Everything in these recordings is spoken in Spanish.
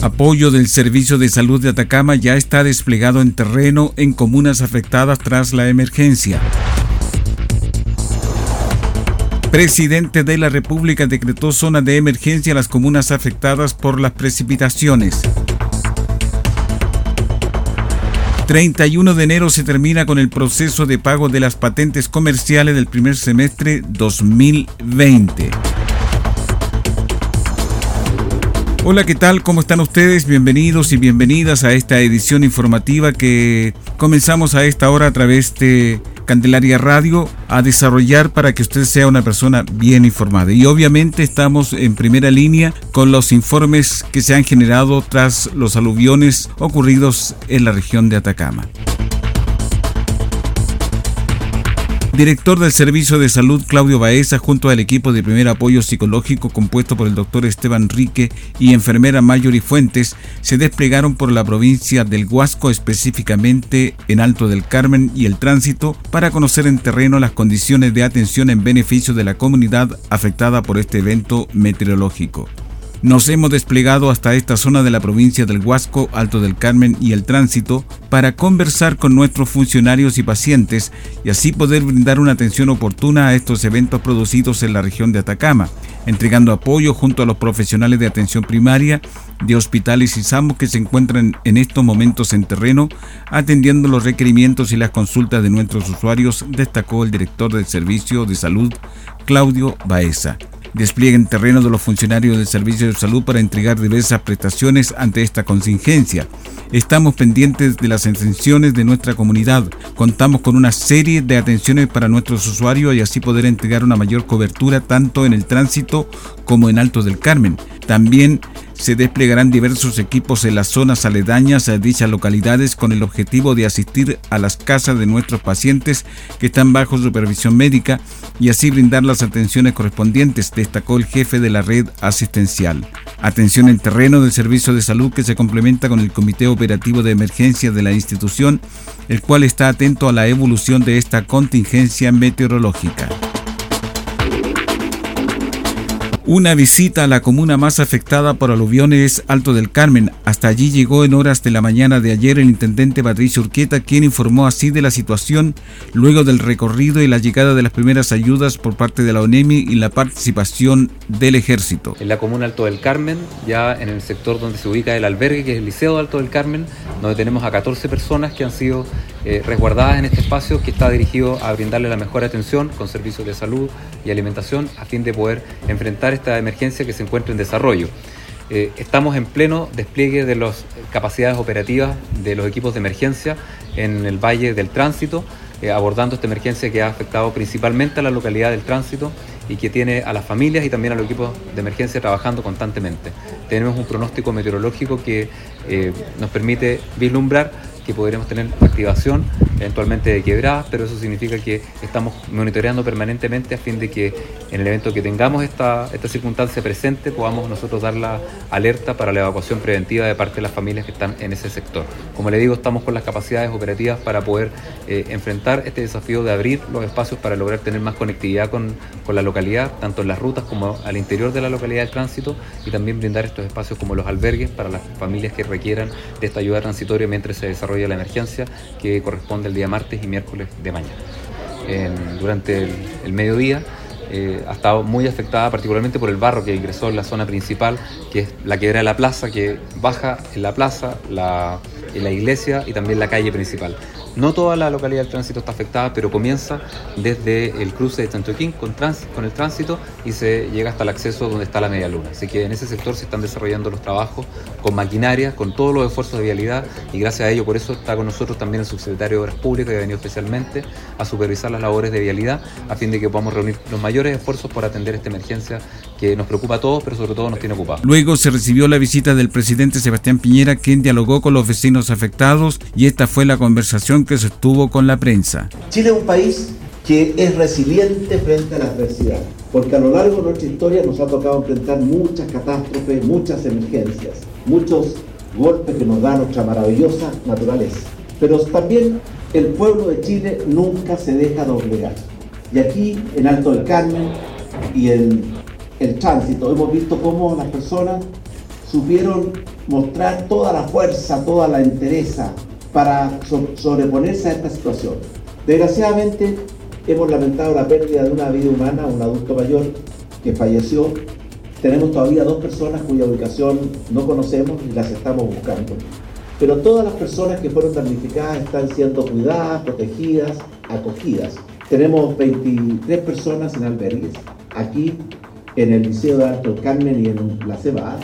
Apoyo del Servicio de Salud de Atacama ya está desplegado en terreno en comunas afectadas tras la emergencia. Presidente de la República decretó zona de emergencia a las comunas afectadas por las precipitaciones. 31 de enero se termina con el proceso de pago de las patentes comerciales del primer semestre 2020. Hola, ¿qué tal? ¿Cómo están ustedes? Bienvenidos y bienvenidas a esta edición informativa que comenzamos a esta hora a través de Candelaria Radio a desarrollar para que usted sea una persona bien informada. Y obviamente estamos en primera línea con los informes que se han generado tras los aluviones ocurridos en la región de Atacama. Director del Servicio de Salud Claudio Baeza junto al equipo de primer apoyo psicológico compuesto por el doctor Esteban Rique y enfermera Mayori Fuentes se desplegaron por la provincia del Huasco, específicamente en Alto del Carmen y el Tránsito, para conocer en terreno las condiciones de atención en beneficio de la comunidad afectada por este evento meteorológico. Nos hemos desplegado hasta esta zona de la provincia del Huasco, Alto del Carmen y el Tránsito para conversar con nuestros funcionarios y pacientes y así poder brindar una atención oportuna a estos eventos producidos en la región de Atacama, entregando apoyo junto a los profesionales de atención primaria de hospitales y SAMUS que se encuentran en estos momentos en terreno, atendiendo los requerimientos y las consultas de nuestros usuarios, destacó el director del Servicio de Salud, Claudio Baeza desplieguen terreno de los funcionarios del Servicio de Salud para entregar diversas prestaciones ante esta contingencia. Estamos pendientes de las intenciones de nuestra comunidad. Contamos con una serie de atenciones para nuestros usuarios y así poder entregar una mayor cobertura tanto en el tránsito como en Alto del Carmen. También se desplegarán diversos equipos en las zonas aledañas a dichas localidades con el objetivo de asistir a las casas de nuestros pacientes que están bajo supervisión médica y así brindar las atenciones correspondientes, destacó el jefe de la red asistencial. Atención en terreno del servicio de salud que se complementa con el Comité Operativo de Emergencia de la institución, el cual está atento a la evolución de esta contingencia meteorológica. Una visita a la comuna más afectada por aluviones Alto del Carmen. Hasta allí llegó en horas de la mañana de ayer el intendente Patricio Urqueta, quien informó así de la situación luego del recorrido y la llegada de las primeras ayudas por parte de la ONEMI y la participación del ejército. En la comuna Alto del Carmen, ya en el sector donde se ubica el albergue, que es el Liceo de Alto del Carmen, donde tenemos a 14 personas que han sido eh, resguardadas en este espacio que está dirigido a brindarle la mejor atención con servicios de salud y alimentación a fin de poder enfrentar esta emergencia que se encuentra en desarrollo. Eh, estamos en pleno despliegue de las capacidades operativas de los equipos de emergencia en el Valle del Tránsito, eh, abordando esta emergencia que ha afectado principalmente a la localidad del Tránsito y que tiene a las familias y también a los equipos de emergencia trabajando constantemente. Tenemos un pronóstico meteorológico que nos permite vislumbrar que podremos tener activación eventualmente de quebradas, pero eso significa que estamos monitoreando permanentemente a fin de que en el evento que tengamos esta, esta circunstancia presente podamos nosotros dar la alerta para la evacuación preventiva de parte de las familias que están en ese sector. Como le digo, estamos con las capacidades operativas para poder eh, enfrentar este desafío de abrir los espacios para lograr tener más conectividad con, con la localidad, tanto en las rutas como al interior de la localidad del tránsito y también brindar estos espacios como los albergues para las familias que requieran de esta ayuda transitoria mientras se desarrolla la emergencia que corresponde el día martes y miércoles de mañana. durante el, mediodía eh, ha estado muy afectada particularmente por el barro que ingresó en la zona principal, que es la quebrada de la plaza, que baja en la plaza, la, en la iglesia y también la calle principal. No toda la localidad del tránsito está afectada, pero comienza desde el cruce de Chanchoquín con, con el tránsito y se llega hasta el acceso donde está la media luna. Así que en ese sector se están desarrollando los trabajos con maquinaria, con todos los esfuerzos de vialidad y gracias a ello, por eso está con nosotros también el subsecretario de Obras Públicas que ha venido especialmente a supervisar las labores de vialidad a fin de que podamos reunir los mayores esfuerzos por atender esta emergencia que nos preocupa a todos, pero sobre todo nos tiene ocupados. Luego se recibió la visita del presidente Sebastián Piñera, quien dialogó con los vecinos afectados y esta fue la conversación que se estuvo con la prensa. Chile es un país que es resiliente frente a la adversidad, porque a lo largo de nuestra historia nos ha tocado enfrentar muchas catástrofes, muchas emergencias, muchos golpes que nos da nuestra maravillosa naturaleza. Pero también el pueblo de Chile nunca se deja doblegar. Y aquí, en Alto del Carmen y en el tránsito, hemos visto cómo las personas supieron mostrar toda la fuerza, toda la entereza, para sobreponerse a esta situación. Desgraciadamente hemos lamentado la pérdida de una vida humana, un adulto mayor que falleció. Tenemos todavía dos personas cuya ubicación no conocemos y las estamos buscando. Pero todas las personas que fueron damnificadas están siendo cuidadas, protegidas, acogidas. Tenemos 23 personas en albergues, aquí en el Liceo de Alto Carmen y en la Cebada,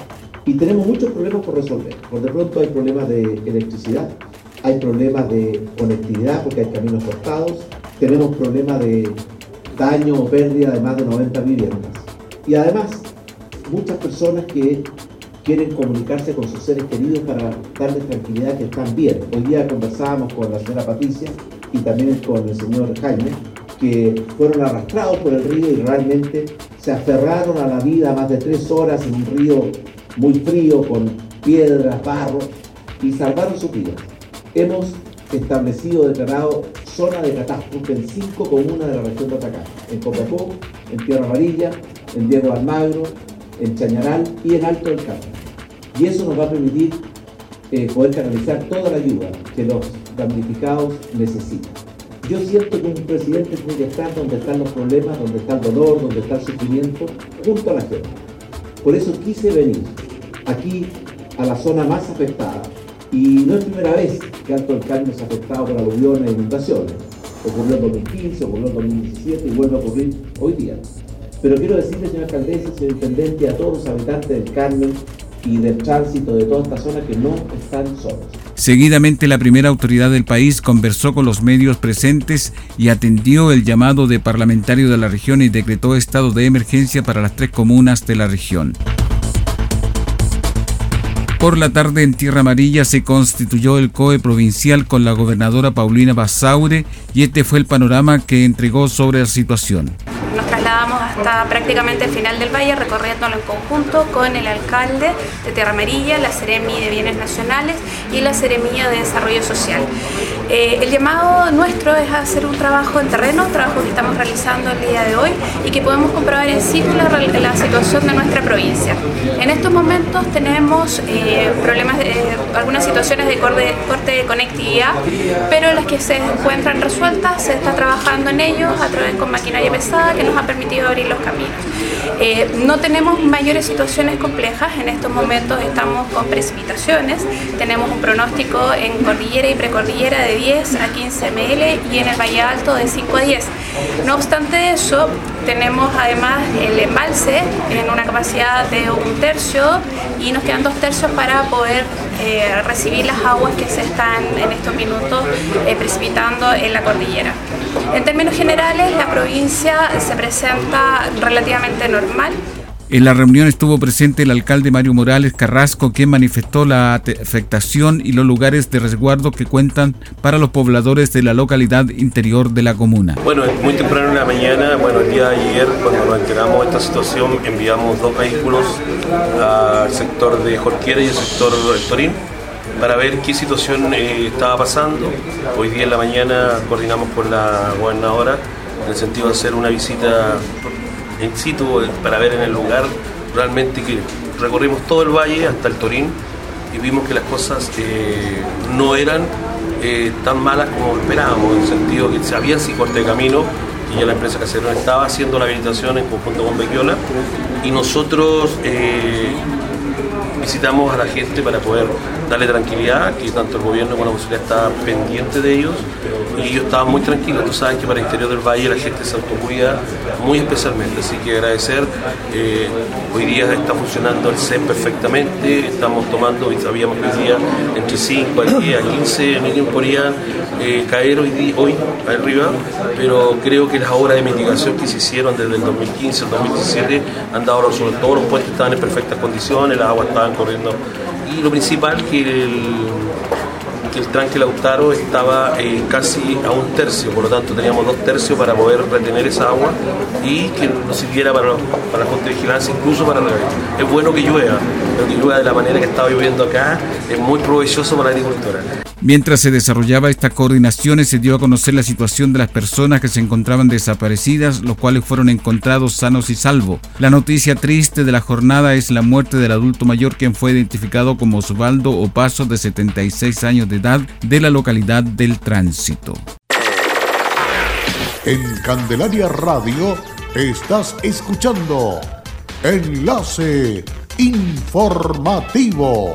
y tenemos muchos problemas por resolver. Por de pronto hay problemas de electricidad, hay problemas de conectividad porque hay caminos cortados, tenemos problemas de daño o pérdida de más de 90 viviendas. Y además, muchas personas que quieren comunicarse con sus seres queridos para darles tranquilidad que están bien. Hoy día conversábamos con la señora Patricia y también con el señor Jaime, que fueron arrastrados por el río y realmente se aferraron a la vida más de tres horas en un río muy frío, con piedras, barro, y salvaron sus vidas hemos establecido, declarado zona de catástrofe en cinco comunas de la región de Atacama, en Copacó, en Tierra Amarilla, en Diego Almagro, en Chañaral y en Alto del Campo. Y eso nos va a permitir eh, poder canalizar toda la ayuda que los damnificados necesitan. Yo siento que un presidente tiene que estar donde están los problemas, donde está el dolor, donde está el sufrimiento, junto a la gente. Por eso quise venir aquí a la zona más afectada, y no es primera vez que Alto del Carmen es afectado por aluviones e inundaciones. Ocurrió en 2015, ocurrió en 2017 y vuelve a ocurrir hoy día. Pero quiero decirle, señor alcaldesa, señor intendente, a todos los habitantes del Carmen y del tránsito de toda esta zona que no están solos. Seguidamente la primera autoridad del país conversó con los medios presentes y atendió el llamado de parlamentario de la región y decretó estado de emergencia para las tres comunas de la región. Por la tarde en Tierra Amarilla se constituyó el COE provincial con la gobernadora Paulina Basaure y este fue el panorama que entregó sobre la situación. Hasta prácticamente el final del valle recorriéndolo en conjunto con el alcalde de Tierra Amarilla, la Seremi de Bienes Nacionales y la Seremi de Desarrollo Social. Eh, el llamado nuestro es hacer un trabajo en terreno, trabajo que estamos realizando el día de hoy y que podemos comprobar en situ la, la situación de nuestra provincia. En estos momentos tenemos eh, problemas, de, algunas situaciones de corte, corte de conectividad, pero las que se encuentran resueltas se está trabajando en ellos a través con maquinaria pesada que nos ha permitido abrir los caminos. Eh, no tenemos mayores situaciones complejas, en estos momentos estamos con precipitaciones, tenemos un pronóstico en cordillera y precordillera de 10 a 15 ml y en el Valle Alto de 5 a 10. No obstante eso, tenemos además el embalse en una capacidad de un tercio y nos quedan dos tercios para poder eh, recibir las aguas que se están en estos minutos eh, precipitando en la cordillera. En términos generales, la provincia se presenta relativamente normal. En la reunión estuvo presente el alcalde Mario Morales Carrasco, quien manifestó la afectación y los lugares de resguardo que cuentan para los pobladores de la localidad interior de la comuna. Bueno, muy temprano en la mañana, bueno, el día de ayer, cuando nos enteramos de esta situación, enviamos dos vehículos al sector de Jorquera y al sector del Torín para ver qué situación eh, estaba pasando. Hoy día en la mañana coordinamos con la gobernadora en el sentido de hacer una visita en situ para ver en el lugar realmente que recorrimos todo el valle hasta el Torín y vimos que las cosas eh, no eran eh, tan malas como esperábamos, en el sentido que se había sí corte de camino y ya la empresa Caserón estaba haciendo la habilitación en conjunto con Bequiola y nosotros eh, visitamos a la gente para poder darle tranquilidad, que tanto el gobierno como la municipalidad está pendiente de ellos y ellos estaban muy tranquilos. Tú sabes que para el interior del valle la gente se autocuida muy especialmente, así que agradecer. Eh, hoy día está funcionando el CEP perfectamente, estamos tomando, sabíamos que hoy día entre 5 a 10 a 15 millones podrían eh, caer hoy, hoy arriba, pero creo que las obras de mitigación que se hicieron desde el 2015 al 2017 han dado resultados. Los puentes estaban en perfectas condiciones, las aguas estaban corriendo. Y lo principal que el, que el tranque Lautaro estaba eh, casi a un tercio, por lo tanto teníamos dos tercios para poder retener esa agua y que nos sirviera para, para la vigilancia, incluso para regar. Es bueno que llueva, pero que llueva de la manera que estaba lloviendo acá es muy provechoso para la agricultura. Mientras se desarrollaba esta coordinación, se dio a conocer la situación de las personas que se encontraban desaparecidas, los cuales fueron encontrados sanos y salvos. La noticia triste de la jornada es la muerte del adulto mayor quien fue identificado como Osvaldo Opaso de 76 años de edad de la localidad del Tránsito. En Candelaria Radio estás escuchando Enlace Informativo.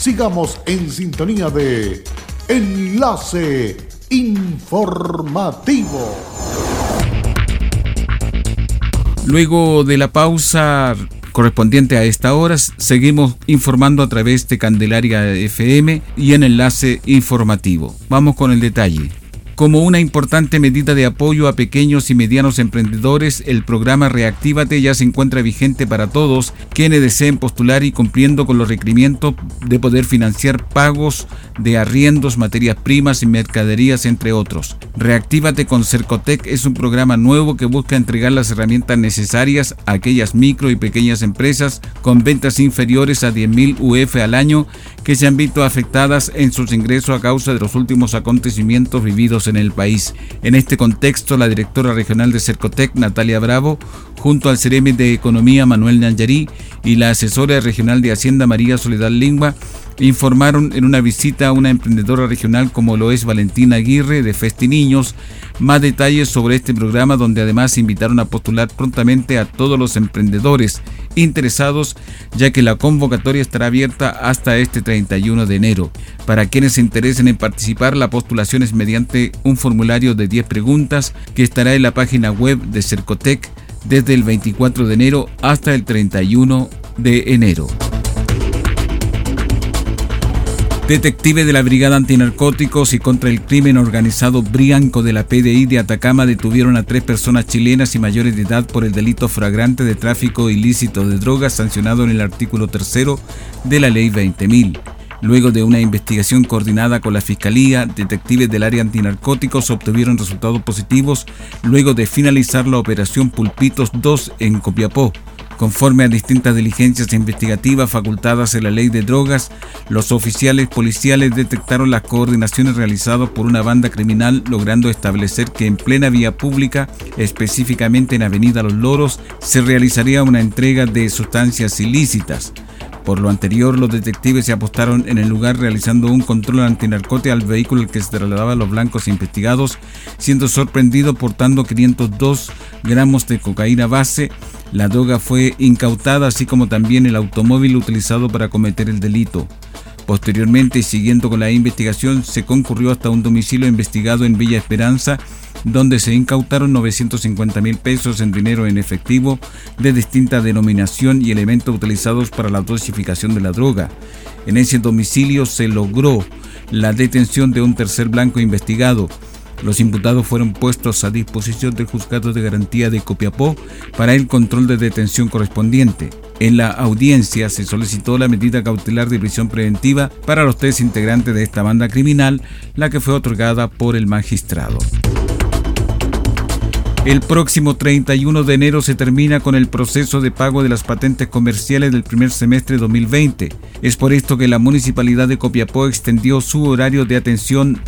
sigamos en sintonía de Enlace Informativo. Luego de la pausa correspondiente a esta hora, seguimos informando a través de Candelaria FM y en Enlace Informativo. Vamos con el detalle. Como una importante medida de apoyo a pequeños y medianos emprendedores, el programa Reactívate ya se encuentra vigente para todos quienes deseen postular y cumpliendo con los requerimientos de poder financiar pagos de arriendos, materias primas y mercaderías, entre otros. Reactívate con Cercotec es un programa nuevo que busca entregar las herramientas necesarias a aquellas micro y pequeñas empresas con ventas inferiores a 10.000 UF al año que se han visto afectadas en sus ingresos a causa de los últimos acontecimientos vividos en el país. En este contexto, la directora regional de Cercotec, Natalia Bravo, junto al Ceremi de Economía, Manuel Nanyarí, y la asesora regional de Hacienda, María Soledad Lingua, informaron en una visita a una emprendedora regional como lo es Valentina Aguirre de Festi Niños más detalles sobre este programa donde además invitaron a postular prontamente a todos los emprendedores interesados ya que la convocatoria estará abierta hasta este 31 de enero. Para quienes se interesen en participar la postulación es mediante un formulario de 10 preguntas que estará en la página web de Cercotec desde el 24 de enero hasta el 31 de enero. Detectives de la Brigada Antinarcóticos y contra el Crimen Organizado Brianco de la PDI de Atacama detuvieron a tres personas chilenas y mayores de edad por el delito flagrante de tráfico ilícito de drogas sancionado en el artículo tercero de la Ley 20.000. Luego de una investigación coordinada con la Fiscalía, detectives del área antinarcóticos obtuvieron resultados positivos luego de finalizar la operación Pulpitos 2 en Copiapó. Conforme a distintas diligencias investigativas facultadas en la ley de drogas, los oficiales policiales detectaron las coordinaciones realizadas por una banda criminal logrando establecer que en plena vía pública, específicamente en Avenida Los Loros, se realizaría una entrega de sustancias ilícitas. Por lo anterior, los detectives se apostaron en el lugar realizando un control antinarcótico al vehículo que se trasladaba a los blancos investigados, siendo sorprendido portando 502 gramos de cocaína base. La droga fue incautada, así como también el automóvil utilizado para cometer el delito. Posteriormente, siguiendo con la investigación, se concurrió hasta un domicilio investigado en Villa Esperanza, donde se incautaron 950 mil pesos en dinero en efectivo de distinta denominación y elementos utilizados para la dosificación de la droga. En ese domicilio se logró la detención de un tercer blanco investigado. Los imputados fueron puestos a disposición del juzgado de garantía de Copiapó para el control de detención correspondiente. En la audiencia se solicitó la medida cautelar de prisión preventiva para los tres integrantes de esta banda criminal, la que fue otorgada por el magistrado. El próximo 31 de enero se termina con el proceso de pago de las patentes comerciales del primer semestre de 2020. Es por esto que la Municipalidad de Copiapó extendió su horario de atención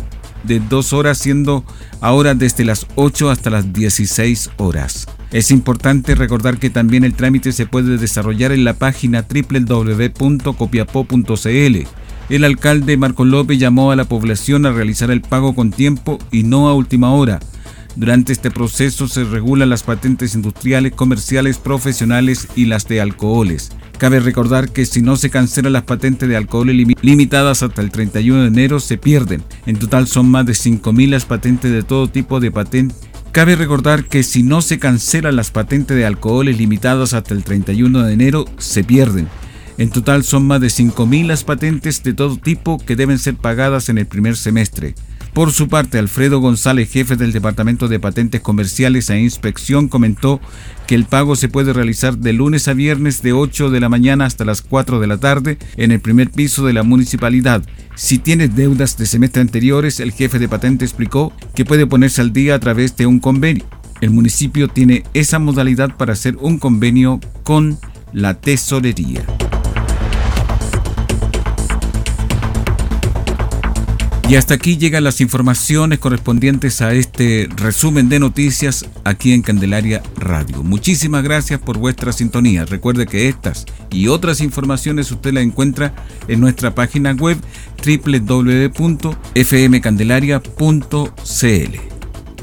de dos horas, siendo ahora desde las 8 hasta las 16 horas. Es importante recordar que también el trámite se puede desarrollar en la página www.copiapó.cl. El alcalde Marco López llamó a la población a realizar el pago con tiempo y no a última hora. Durante este proceso se regulan las patentes industriales, comerciales, profesionales y las de alcoholes. Cabe recordar que si no se cancelan las patentes de alcoholes limitadas hasta el 31 de enero se pierden. En total son más de 5.000 las patentes de todo tipo de patentes Cabe recordar que si no se cancelan las patentes de alcoholes limitadas hasta el 31 de enero, se pierden. En total son más de 5.000 las patentes de todo tipo que deben ser pagadas en el primer semestre. Por su parte, Alfredo González, jefe del Departamento de Patentes Comerciales e Inspección, comentó que el pago se puede realizar de lunes a viernes de 8 de la mañana hasta las 4 de la tarde en el primer piso de la municipalidad. Si tiene deudas de semestre anteriores, el jefe de patente explicó que puede ponerse al día a través de un convenio. El municipio tiene esa modalidad para hacer un convenio con la tesorería. Y hasta aquí llegan las informaciones correspondientes a este resumen de noticias aquí en Candelaria Radio. Muchísimas gracias por vuestra sintonía. Recuerde que estas y otras informaciones usted las encuentra en nuestra página web www.fmcandelaria.cl.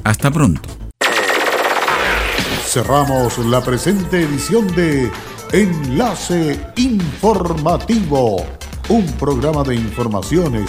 Hasta pronto. Cerramos la presente edición de Enlace Informativo un programa de informaciones